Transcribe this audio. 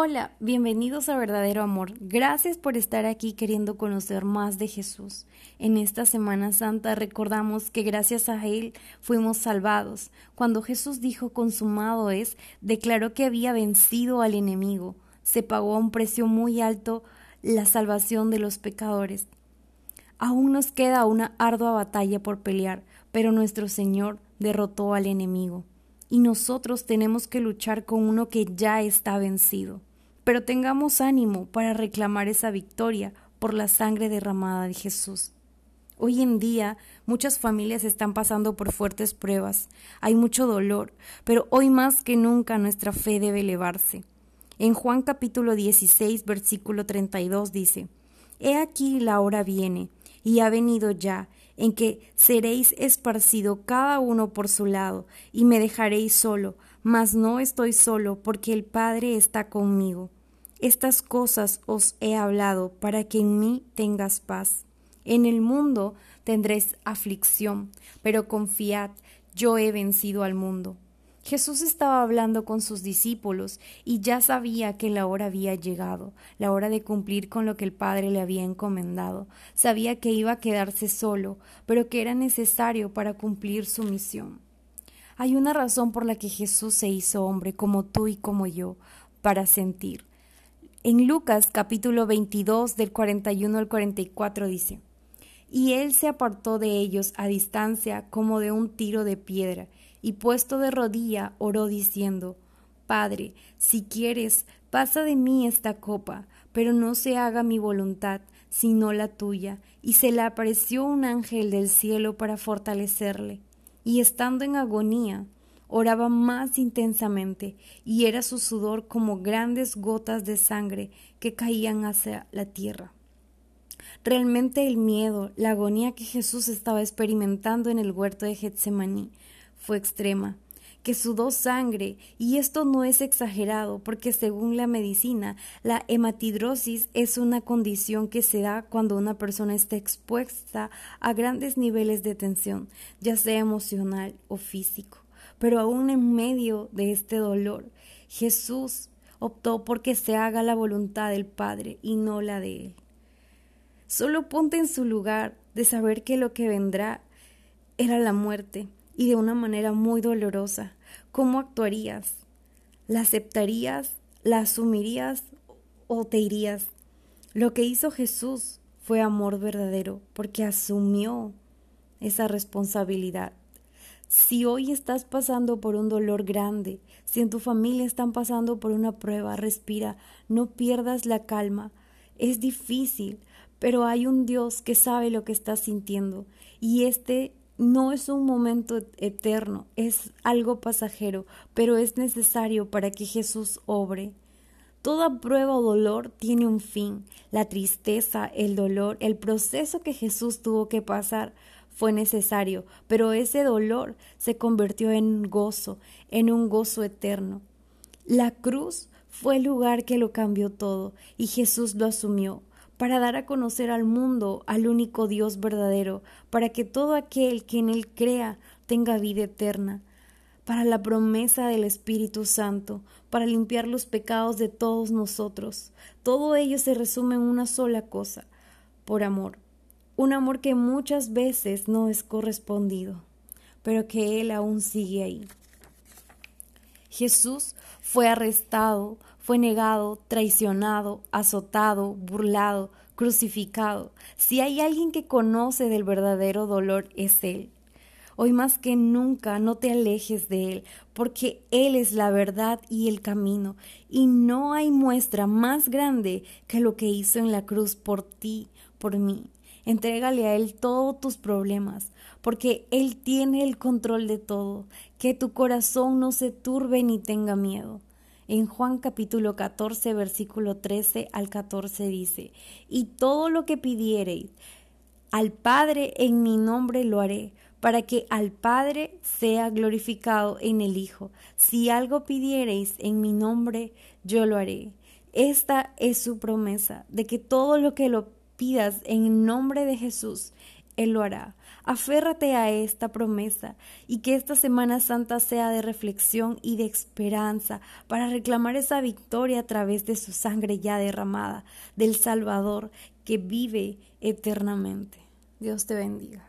Hola, bienvenidos a Verdadero Amor. Gracias por estar aquí queriendo conocer más de Jesús. En esta Semana Santa recordamos que gracias a Él fuimos salvados. Cuando Jesús dijo consumado es, declaró que había vencido al enemigo. Se pagó a un precio muy alto la salvación de los pecadores. Aún nos queda una ardua batalla por pelear, pero nuestro Señor derrotó al enemigo y nosotros tenemos que luchar con uno que ya está vencido. Pero tengamos ánimo para reclamar esa victoria por la sangre derramada de Jesús. Hoy en día muchas familias están pasando por fuertes pruebas, hay mucho dolor, pero hoy más que nunca nuestra fe debe elevarse. En Juan capítulo 16 versículo 32 dice, He aquí la hora viene, y ha venido ya, en que seréis esparcido cada uno por su lado, y me dejaréis solo, mas no estoy solo, porque el Padre está conmigo. Estas cosas os he hablado para que en mí tengas paz. En el mundo tendréis aflicción, pero confiad, yo he vencido al mundo. Jesús estaba hablando con sus discípulos y ya sabía que la hora había llegado, la hora de cumplir con lo que el Padre le había encomendado. Sabía que iba a quedarse solo, pero que era necesario para cumplir su misión. Hay una razón por la que Jesús se hizo hombre como tú y como yo, para sentir. En Lucas capítulo 22 del 41 al 44 dice, Y él se apartó de ellos a distancia como de un tiro de piedra, y puesto de rodilla oró diciendo, Padre, si quieres, pasa de mí esta copa, pero no se haga mi voluntad, sino la tuya. Y se le apareció un ángel del cielo para fortalecerle. Y estando en agonía, oraba más intensamente, y era su sudor como grandes gotas de sangre que caían hacia la tierra. Realmente el miedo, la agonía que Jesús estaba experimentando en el huerto de Getsemaní fue extrema, que sudó sangre, y esto no es exagerado, porque según la medicina, la hematidrosis es una condición que se da cuando una persona está expuesta a grandes niveles de tensión, ya sea emocional o físico. Pero aún en medio de este dolor, Jesús optó por que se haga la voluntad del Padre y no la de Él. Solo ponte en su lugar de saber que lo que vendrá era la muerte, y de una manera muy dolorosa. ¿Cómo actuarías? ¿La aceptarías? ¿La asumirías o te irías? Lo que hizo Jesús fue amor verdadero porque asumió esa responsabilidad. Si hoy estás pasando por un dolor grande, si en tu familia están pasando por una prueba, respira, no pierdas la calma. Es difícil, pero hay un Dios que sabe lo que estás sintiendo y este no es un momento eterno, es algo pasajero, pero es necesario para que Jesús obre. Toda prueba o dolor tiene un fin. La tristeza, el dolor, el proceso que Jesús tuvo que pasar fue necesario, pero ese dolor se convirtió en gozo, en un gozo eterno. La cruz fue el lugar que lo cambió todo, y Jesús lo asumió para dar a conocer al mundo al único Dios verdadero, para que todo aquel que en Él crea tenga vida eterna, para la promesa del Espíritu Santo, para limpiar los pecados de todos nosotros. Todo ello se resume en una sola cosa, por amor, un amor que muchas veces no es correspondido, pero que Él aún sigue ahí. Jesús fue arrestado, fue negado, traicionado, azotado, burlado, crucificado. Si hay alguien que conoce del verdadero dolor es Él. Hoy más que nunca no te alejes de Él, porque Él es la verdad y el camino, y no hay muestra más grande que lo que hizo en la cruz por ti, por mí. Entrégale a Él todos tus problemas, porque Él tiene el control de todo. Que tu corazón no se turbe ni tenga miedo. En Juan capítulo 14, versículo 13 al 14 dice, Y todo lo que pidiereis al Padre en mi nombre lo haré, para que al Padre sea glorificado en el Hijo. Si algo pidiereis en mi nombre, yo lo haré. Esta es su promesa, de que todo lo que lo pidas en nombre de Jesús, Él lo hará. Aférrate a esta promesa y que esta Semana Santa sea de reflexión y de esperanza para reclamar esa victoria a través de su sangre ya derramada, del Salvador que vive eternamente. Dios te bendiga.